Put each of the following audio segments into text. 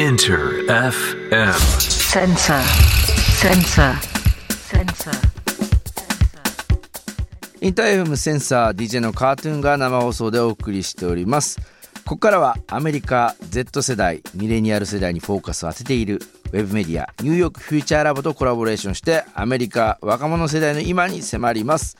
Inter FM. Sensor. Sensor. Sensor. インター FM センサー DJ のカートゥーンが生放送でお送りしておりますここからはアメリカ Z 世代ミレニアル世代にフォーカスを当てているウェブメディアニューヨークフューチャーラボとコラボレーションしてアメリカ若者世代の今に迫ります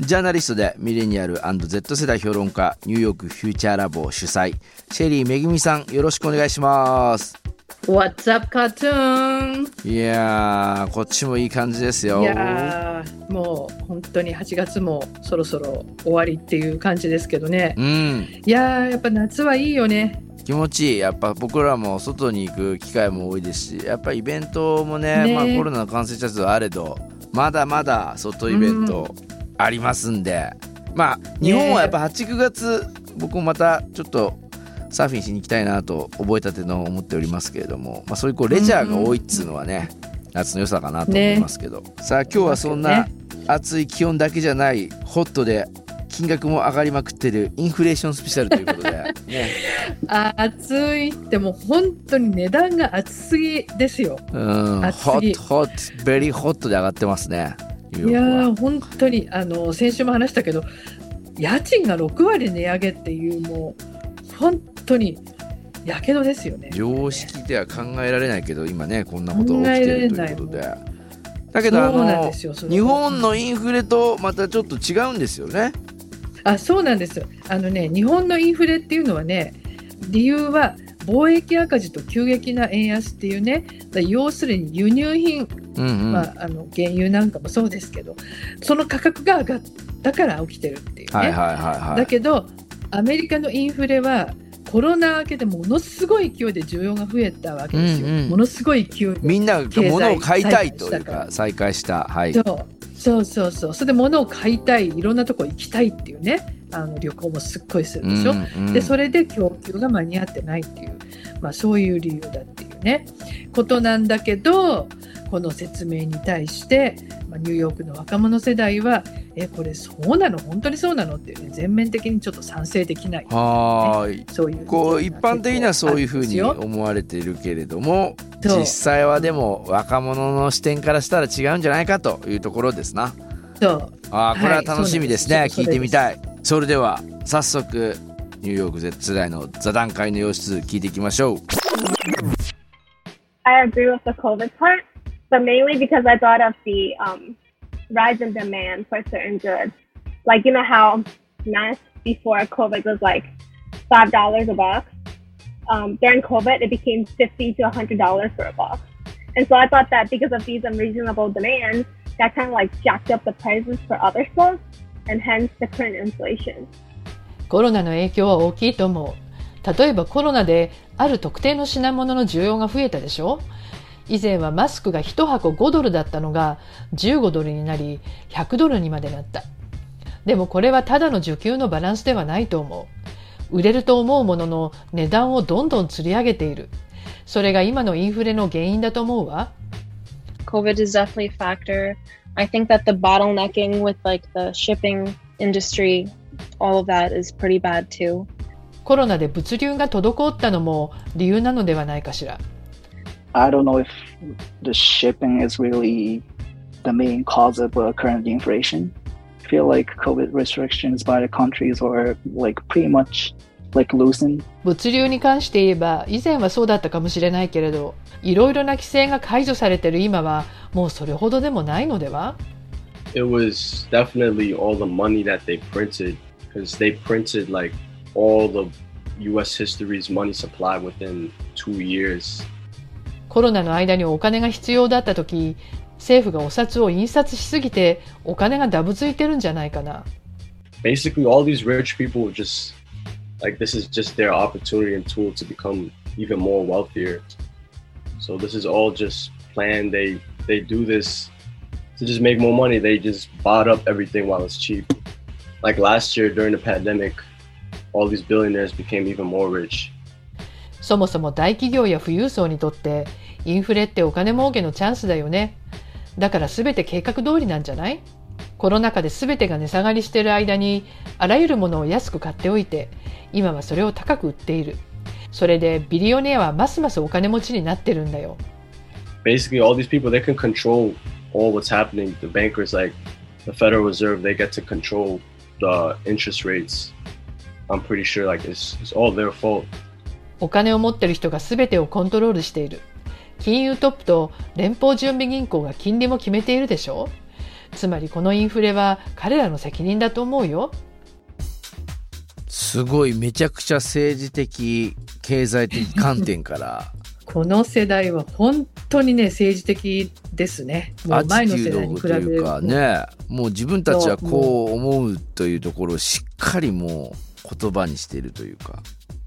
ジャーナリストでミレニアル &Z 世代評論家ニューヨークフューチャーラボ主催シェリーめぐみさんよろしくお願いします What's up, cartoon? いやーこっちもいい感じですよいやーもう本当に8月もそろそろ終わりっていう感じですけどね。うんいやーやっぱ夏はいいよね。気持ちいいやっぱ僕らも外に行く機会も多いですしやっぱイベントもねねまあ、コロナの感染者数はあれどまだまだ外イベントありますんで、まあ日本はやっぱ89月僕もまたちょっとサーフィンしに行きたいなと覚えたての思っておりますけれども、まあ、そういうこうレジャーが多いっつうのはね、夏の良さかなと思いますけど、さあ今日はそんな暑い気温だけじゃないホットで金額も上がりまくってるインフレーションスペシャルということで、ね、暑いってもう本当に値段が暑すぎですよ。うん、ホット、ホット、ベリーホットで上がってますね。いや本当にあの先週も話したけど家賃が6割値上げっていうもう本当にやけどですよね。常識では考えられないけど、今ね、こんなことが起きてるということで。だけど、あの日本のインフレとまたちょっと違うんですよね。あそうなんですよあのね日本のインフレっていうのはね理由は貿易赤字と急激な円安っていうねだ要するに輸入品、うんうん。まあ、あの原油なんかもそうですけどその価格が上がったから起きてるっていうね、はいはいはいはい。だけどアメリカのインフレはコロナ明けでものすごい勢いで需要が増えたわけですよ、うんうん。ものすごい勢いでみんなが物を買いたいというか再開した。はい。そう。そうそうそう。それで物を買いたいいろんなとこ行きたいっていうね。あの旅行もすっごいするでしょ、うんうん。でそれで供給が間に合ってないっていう、まあ、そういう理由だっていうねことなんだけどこの説明に対して、まあ、ニューヨークの若者世代はえこれそうなの？本当にそうなの？っていうね全面的にちょっと賛成できない。はーい。そういうこう一般的にはそういうふうに思われているけれども実際はでも若者の視点からしたら違うんじゃないかというところですな。そう。ああこれは楽しみですね、はい聞いてみたい。それでは早速ニューヨーク Z 世代の座談会の様子聞いていきましょう I agree with the COVID part, but mainly because I thought of the um, rise in demand for certain goods. Like, you know how masks before COVID was like $5 a box? Um, during COVID, it became 50 to $100 for a box. And so I thought that because of these unreasonable demands, that kind of like jacked up the prices for other stuff, and hence the current inflation. コロナの影響は大きいと思う。 例えばコロナである特定の品物の需要が増えたでしょ？以前はマスクが1箱5ドルだったのが15ドルになり100ドルにまでなった。でもこれはただの需給のバランスではないと思う。売れると思うものの値段をどんどん釣り上げている。それが今のインフレの原因だと思うわ。COVID is definitely a factor. I think that the bottlenecking with like the shipping industry, all of that is pretty bad too. コロナで物流が滞ったのも理由なのではないかしら。I don't know if the shipping is really the main cause of uh, current inflation. I feel like COVID restrictions by the countries are like pretty much like loosened. 物流に関して言えば以前はそうだったかもしれないけれどいろいろな規制が解除されている今はもうそれほどでもないのでは it was definitely all the money that they printed because they printed like all the US history's money supply within two years. コロナの間にお金が必要だった時政府がお札を印刷しすぎてお金がダブついてるんじゃないかな Basically, all these rich people were just like this is just their opportunity and tool to become even more wealthier. So this is all just planned. They they do this to just make more money. They just bought up everything while it's cheap. Like last year during the pandemic, all these billionaires became even more rich. そもそも大企業や富裕層にとってインフレってお金儲けのチャンスだよねだから全て計画通りなんじゃないコロナ禍で全てが値下がりしている間にあらゆるものを安く買っておいて今はそれを高く売っているそれでビリオネアはますますお金持ちになってるんだよ。Basically, all these people they can control all what's happening. The bankers, like the Federal Reserve, they get to control the interest rates. I'm pretty sure like it's, it's all their fault. お金を持ってる人が全てをコントロールしている。金融トップと連邦準備銀行が金利も決めているでしょ？つまりこのインフレは彼らの責任だと思うよ。すごいめちゃくちゃ政治的経済的観点から この世代は本当にね政治的ですね。もアう前の世代にードという比べるかねもう自分たちはこう思うというところをしっかりもう言葉にしているというか。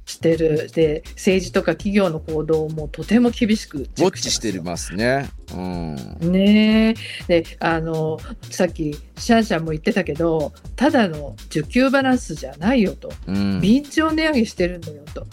してる。で政治とか企業の行動もとても厳しくウォッチしてますよますね。うん。ねえ。であのさっきシャンシャンも言ってたけどただの需給バランスじゃないよと。うん。便乗値上げしてるんだよと。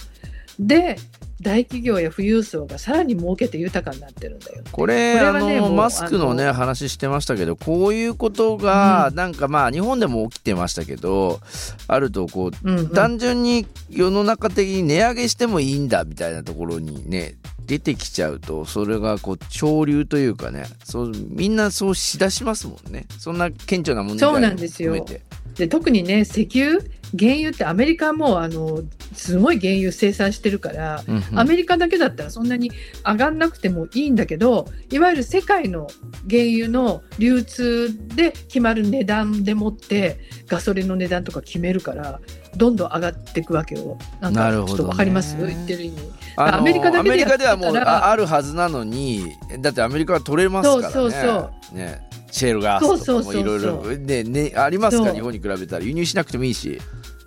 で大企業や富裕層がさらに儲けて豊かになってるんだよこれあこれはねもうのマスクのね話してましたけどこういうことがうなんかまあ日本でも起きてましたけどあるとこううんうん。単純に世の中的に値上げしてもいいんだみたいなところにね出てきちゃうとそれがこう潮流というかねそうみんなそうしだしますもんね。そんな顕著な問題そうなんですよ。含めて。で特にね石油原油ってアメリカもあのすごい原油生産してるから、うんうん。アメリカだけだったらそんなに上がんなくてもいいんだけどいわゆる世界の原油の流通で決まる値段でもってガソリンの値段とか決めるからどんどん上がっていくわけよ。なんかちょっとわかります？言ってる意味。アメリカだけでやってもうああるはずなのにだってアメリカは取れますからね。そうそうね。シェールガスとかそうそうそうもいろいろ。ねねありますかそう。日本に比べたら。輸入しなくてもいいし。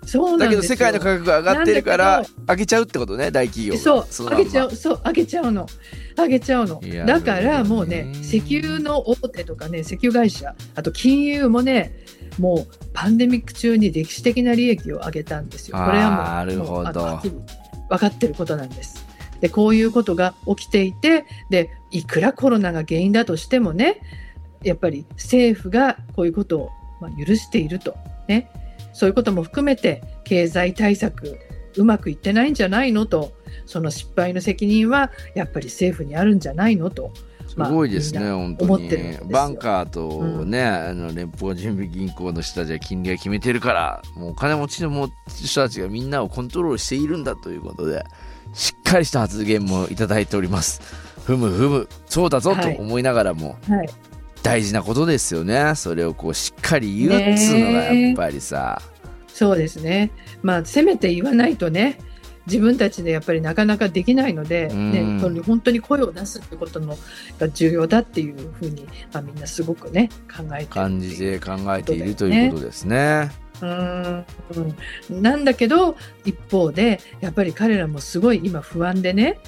そうだけど世界の価格が上がってるから上げちゃうってことね大企業がそう。のま上げちゃう。そう上げちゃうの。上げちゃうの。だからもうねね石油の大手とかね石油会社あと金融もねもうパンデミック中に歴史的な利益を上げたんですよ。これはもうなるほど。分かってることなんですでこういうことが起きていてでいくらコロナが原因だとしてもねやっぱり政府がこういうことを、まあ、許していると。ね。そういうことも含めて経済対策うまくいってないんじゃないのと。その失敗の責任はやっぱり政府にあるんじゃないのと。すごいですね、まあ本当に。バンカーとね、あの連邦準備銀行の人たちは金利が決めてるからもうお金持ちのも人たちがみんなをコントロールしているんだということでしっかりした発言もいただいております。ふむふむそうだぞとはい。思いながらも、はい。大事なことですよね。それをこうしっかり言うっつうのがやっぱりさ、そうですね。まあせめて言わないとね自分たちでやっぱりなかなかできないので、ね本当に声を出すってことのが重要だっていうふうに、まあ、みんなすごくね考えてる感じで考えているということですね。うんなんだけど一方でやっぱり彼らもすごい今不安でね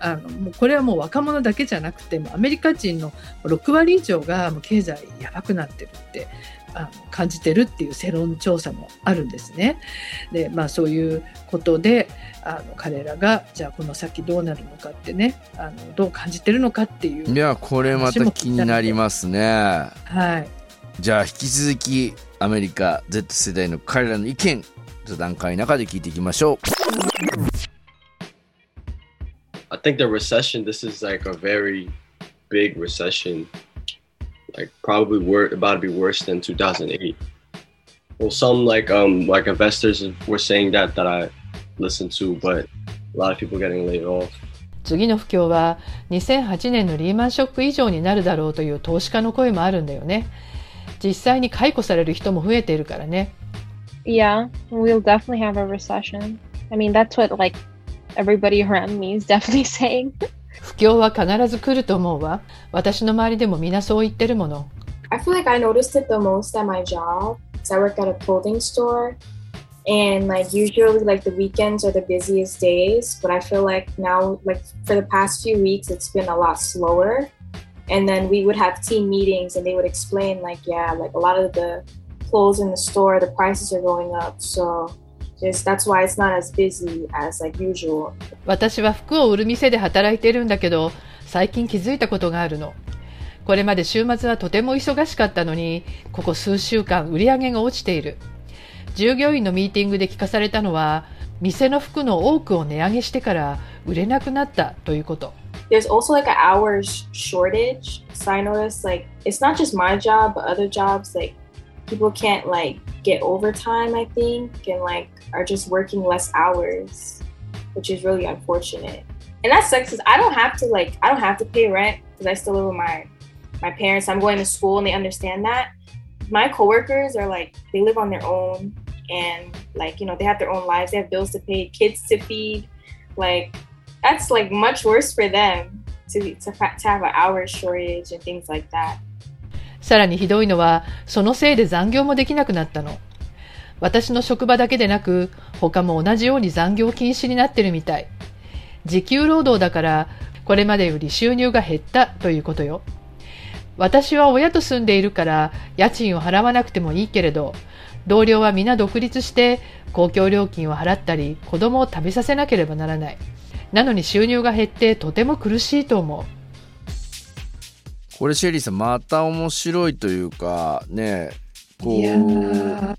あのもうこれはもう若者だけじゃなくてもアメリカ人の6割以上がもう経済やばくなってるってあの感じてるっていう世論調査もあるんですね。でまあそういうことであの彼らがじゃあこの先どうなるのかってねあのどう感じてるのかっていういやこれまた気になりますね。はいじゃあ引き続きアメリカ Z 世代の彼らの意見座談会の中で聞いていきましょう。I think the recession. This is like a very big recession, like probably wor- about to be worse than 2008. Well, some like um like investors were saying that that I listened to, but a lot of people getting laid off. 次の不況は2008年のリーマンショック以上になるだろうという投資家の声もあるんだよね。実際に解雇される人も増えているからね。 Yeah, we'll definitely have a recession. I mean, that's what like everybody around me is definitely saying. 不況は必ず来ると思うわ。私の周りでもみんなそう言ってるもの。 I feel like I noticed it the most at my job. So I work at a clothing store. And like usually like the weekends are the busiest days, but I feel like now like for the past few weeks it's been a lot slower. And then we would have team meetings and they would explain like yeah, like a lot of the clothes in the store, the prices are going up. So just that's why it's not as busy as like usual. 私は服を売る店で働いているんだけど、最近気づいたことがあるの。これまで週末はとても忙しかったのに、ここ数週間売り上げが落ちている。従業員のミーティングで聞かされたのは、店の服の多くを値上げしてから売れなくなったということ。There's also like an hours shortage. So I noticed like it's not just my job, but other jobs like people can't like get overtime. I think and like are just working less hours, which is really unfortunate. And that sucks because I don't have to like I don't have to pay rent because I still live with my my parents. I'm going to school and they understand that. My coworkers are like they live on their own and like you know they have their own lives. They have bills to pay, kids to feed. Like that's like much worse for them to to, to have an hour shortage and things like that. さらにひどいのは、そのせいで残業もできなくなったの。私の職場だけでなく、他も同じように残業禁止になってるみたい。時給労働だから、これまでより収入が減ったということよ。私は親と住んでいるから、家賃を払わなくてもいいけれど、同僚は皆独立して公共料金を払ったり、子供を食べさせなければならない。なのに収入が減ってとても苦しいと思う。これシェリーさんまた面白いというかねこいやうー。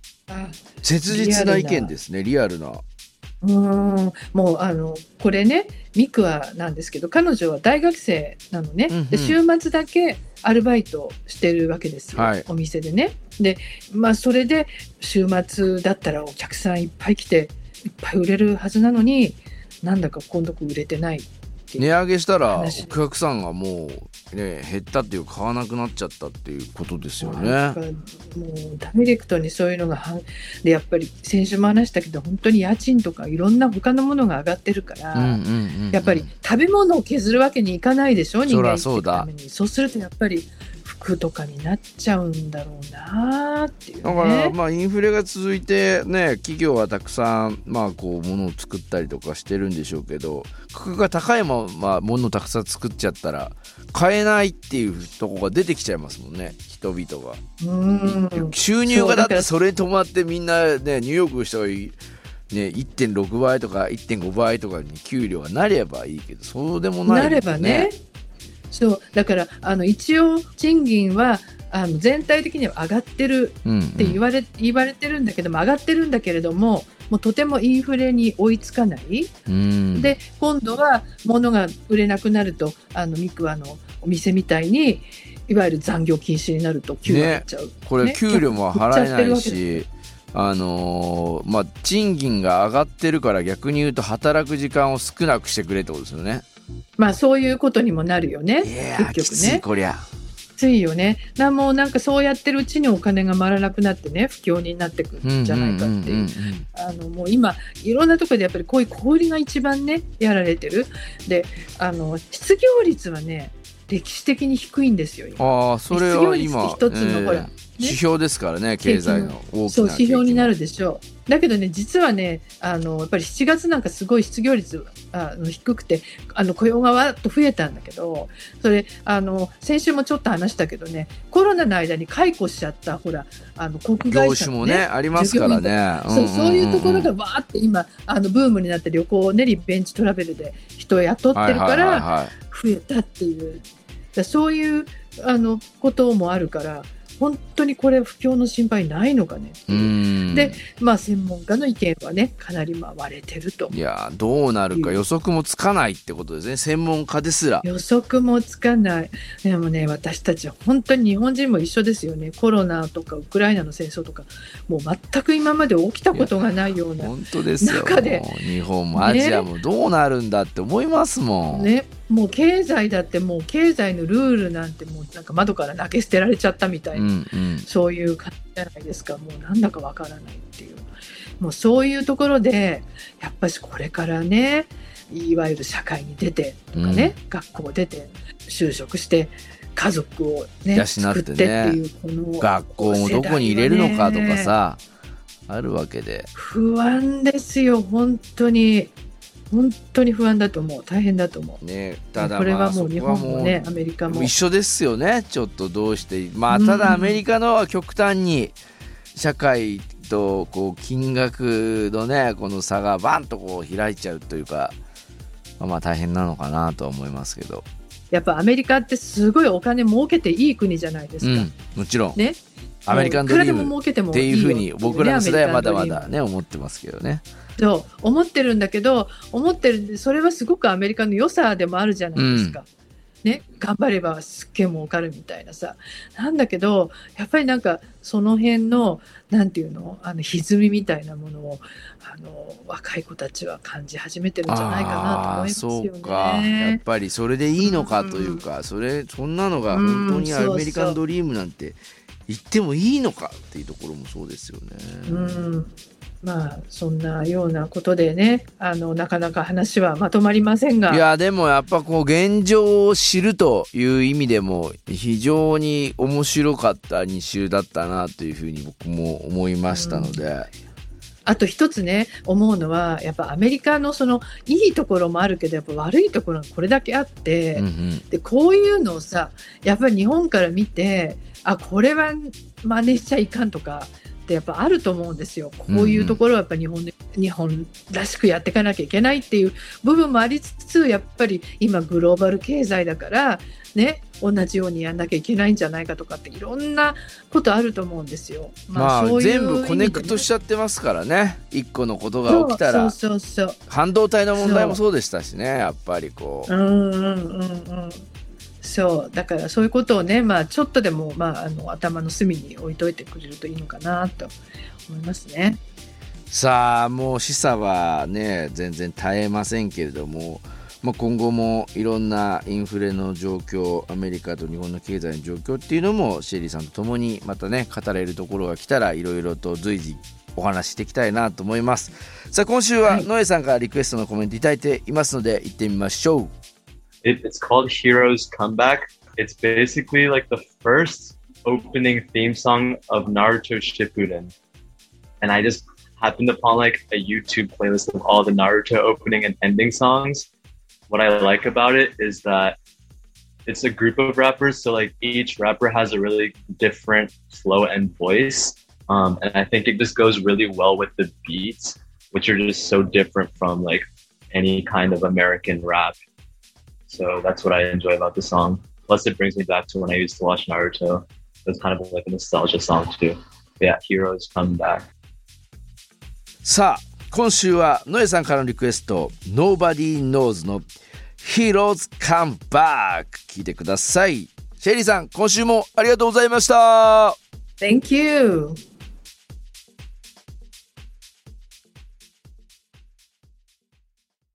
切実な意見ですねリアルな。うーん。もうあのこれねミクはなんですけど彼女は大学生なのね、うんうん。で週末だけアルバイトしてるわけですよ、はい。お店でね。でまあそれで週末だったらお客さんいっぱい来ていっぱい売れるはずなのになんだか今度売れてない値上げしたらお話客さんがもうね減ったっていう買わなくなっちゃったっていうことですよね。もうダイレクトにそういうのがはでやっぱり先週も話したけど本当に家賃とかいろんな他のものが上がってるから、うんうんうんうんやっぱり食べ物を削るわけにいかないでしょ人そ間生きていうだ。そうするとやっぱり服とかになっちゃうんだろうなっていうだからね。まあインフレが続いてね企業はたくさんまあこう物を作ったりとかしてるんでしょうけど価格が高いまま物をたくさん作っちゃったら買えないっていうとこが出てきちゃいますもんね人々が。うん収入がだってそれに伴ってみんなねニューヨークの人がいね、1.6倍とか1.5倍とかに給料がなればいいけどそうでもないなればね。そう。だからあの一応賃金はあの全体的には上がってるうんうん。って言われ,、言われてるんだけども上がってるんだけれどももうとてもインフレに追いつかない、うん。で今度は物が売れなくなるとあのミクワのお店みたいにいわゆる残業禁止になると給料っちゃう、これね。給料も払えないし、あのーまあ賃金が上がってるから逆に言うと働く時間を少なくしてくれってことですよね。まあそういうことにもなるよね。結局ね。こりゃ。きついよね。なもうなんかそうやってるうちにお金が回らなくなってね不況になってくるんじゃないかっていう,、あのもう今いろんなところでやっぱりこういう小売りが一番ねやられてる。であの失業率はね歴史的に低いんですよ今。ああそれは今、失業率って一つのほらね指標ですからね経済の大きなそう指標になる。るでしょう。だけどね実はねあのやっぱり7月なんかすごい失業率あの低くてあの雇用がわっと増えたんだけどそれあの先週もちょっと話したけどねコロナの間に解雇しちゃったほらあの国業外者の種もねありますからね。そうそういうところがんわーって今あのブームになって旅行をねリベンジトラベルで人を雇ってるからはいはい増えたっていう。だそういうあのこともあるから本当にこれ不況の心配ないのかね。でまあ専門家の意見はねかなりまあ割れてると。いやーどうなるか予測もつかないってことですね。専門家ですら。予測もつかない。でもね私たちは本当に日本人も一緒ですよね。コロナとかウクライナの戦争とか。もう全く今まで起きたことがないような本当ですよ。中で。日本もアジアもどうなるんだって思いますもん。ね、もう経済だってもう経済のルールなんてもうなんか窓から投げ捨てられちゃったみたいな、うんうん。そういう感じじゃないですか。もうなんだかわからないっていう。もうそういうところでやっぱしこれからねいわゆる社会に出てとかね、学校出て就職して家族をね養ってっていうこの学校もどこに入れるのかとかさ、あるわけで。不安ですよ本当に本当に不安だと思う。大変だと思う。ね、ただこれまあそはもう日本もねアメリカも一緒ですよね。ちょっとどうして。まあうん。ただアメリカのは極端に社会とこう金額のねこの差がバンとこう開いちゃうというかまあまあ大変なのかなとは思いますけど。やっぱアメリカってすごいお金儲けていい国じゃないですか。うんもちろん、ねアメリカンドリーいくらでもム儲けてもっていうふうによ僕らの世代はまだまだね思ってますけどね。そう思ってるんだけど思ってるんでそれはすごくアメリカの良さでもあるじゃないですか。ね、頑張ればすっげえ儲かるみたいなさ。なんだけどやっぱりなんかその辺のなんていうの？あの歪みみたいなものをあの若い子たちは感じ始めてるんじゃないかなと思いますよそうか。やっね。ぱりそれでいいのかというか、それそんなのが本当にアメリカンドリームなんて言ってもいいのかっていうところもそうですよね。うん。まあそんなようなことでねあのなかなか話はまとまりませんが。いやでもやっぱこう現状を知るという意味でも非常に面白かった2週だったなというふうに僕も思いましたので、あと一つね思うのはやっぱアメリカのそのいいところもあるけどやっぱ悪いところがこれだけあって、うんうんでこういうのをさやっぱり日本から見てあこれは真似しちゃいかんとかってやっぱあると思うんですよ。こういうところはやっぱ日本で、日本らしくやっていかなきゃいけないっていう部分もありつつやっぱり今グローバル経済だからね同じようにやんなきゃいけないんじゃないかとかっていろんなことあると思うんですよ。まあそういう全部コネクトしちゃってますからね。一個のことが起きたら。そうそうそう。半導体の問題もそうでしたしねやっぱりこう。うんうんうんうん。そう。だからそういうことをね、まあ、ちょっとでも、まあ、あの頭の隅に置いといてくれるといいのかなと思いますね。さあもう示唆はね全然絶えませんけれども、まあ、今後もいろんなインフレの状況アメリカと日本の経済の状況っていうのもシェリーさんと共にまたね語れるところが来たらいろいろと随時お話ししていきたいなと思いますさあ今週はノエさんからリクエストのコメントいただいていますので行ってみましょう It, it's called Heroes Comeback. It's basically like the first opening theme song of Naruto Shippuden. And I just happened upon like a YouTube playlist of all the Naruto opening and ending songs. What I like about it is that it's a group of rappers, so like each rapper has a really different flow and voice. Um, and I think it just goes really well with the beats, which are just so different from like any kind of American rap. So that's what I enjoy about the song. Plus, it brings me back to when I used to watch Naruto. It's kind of like a nostalgia song too. Yeah, Heroes Come Back. さあ今週はノエさんからのリクエスト Nobody Knows の Heroes Come Back 聞いてください。シェリーさん今週もありがとうございました。Thank you!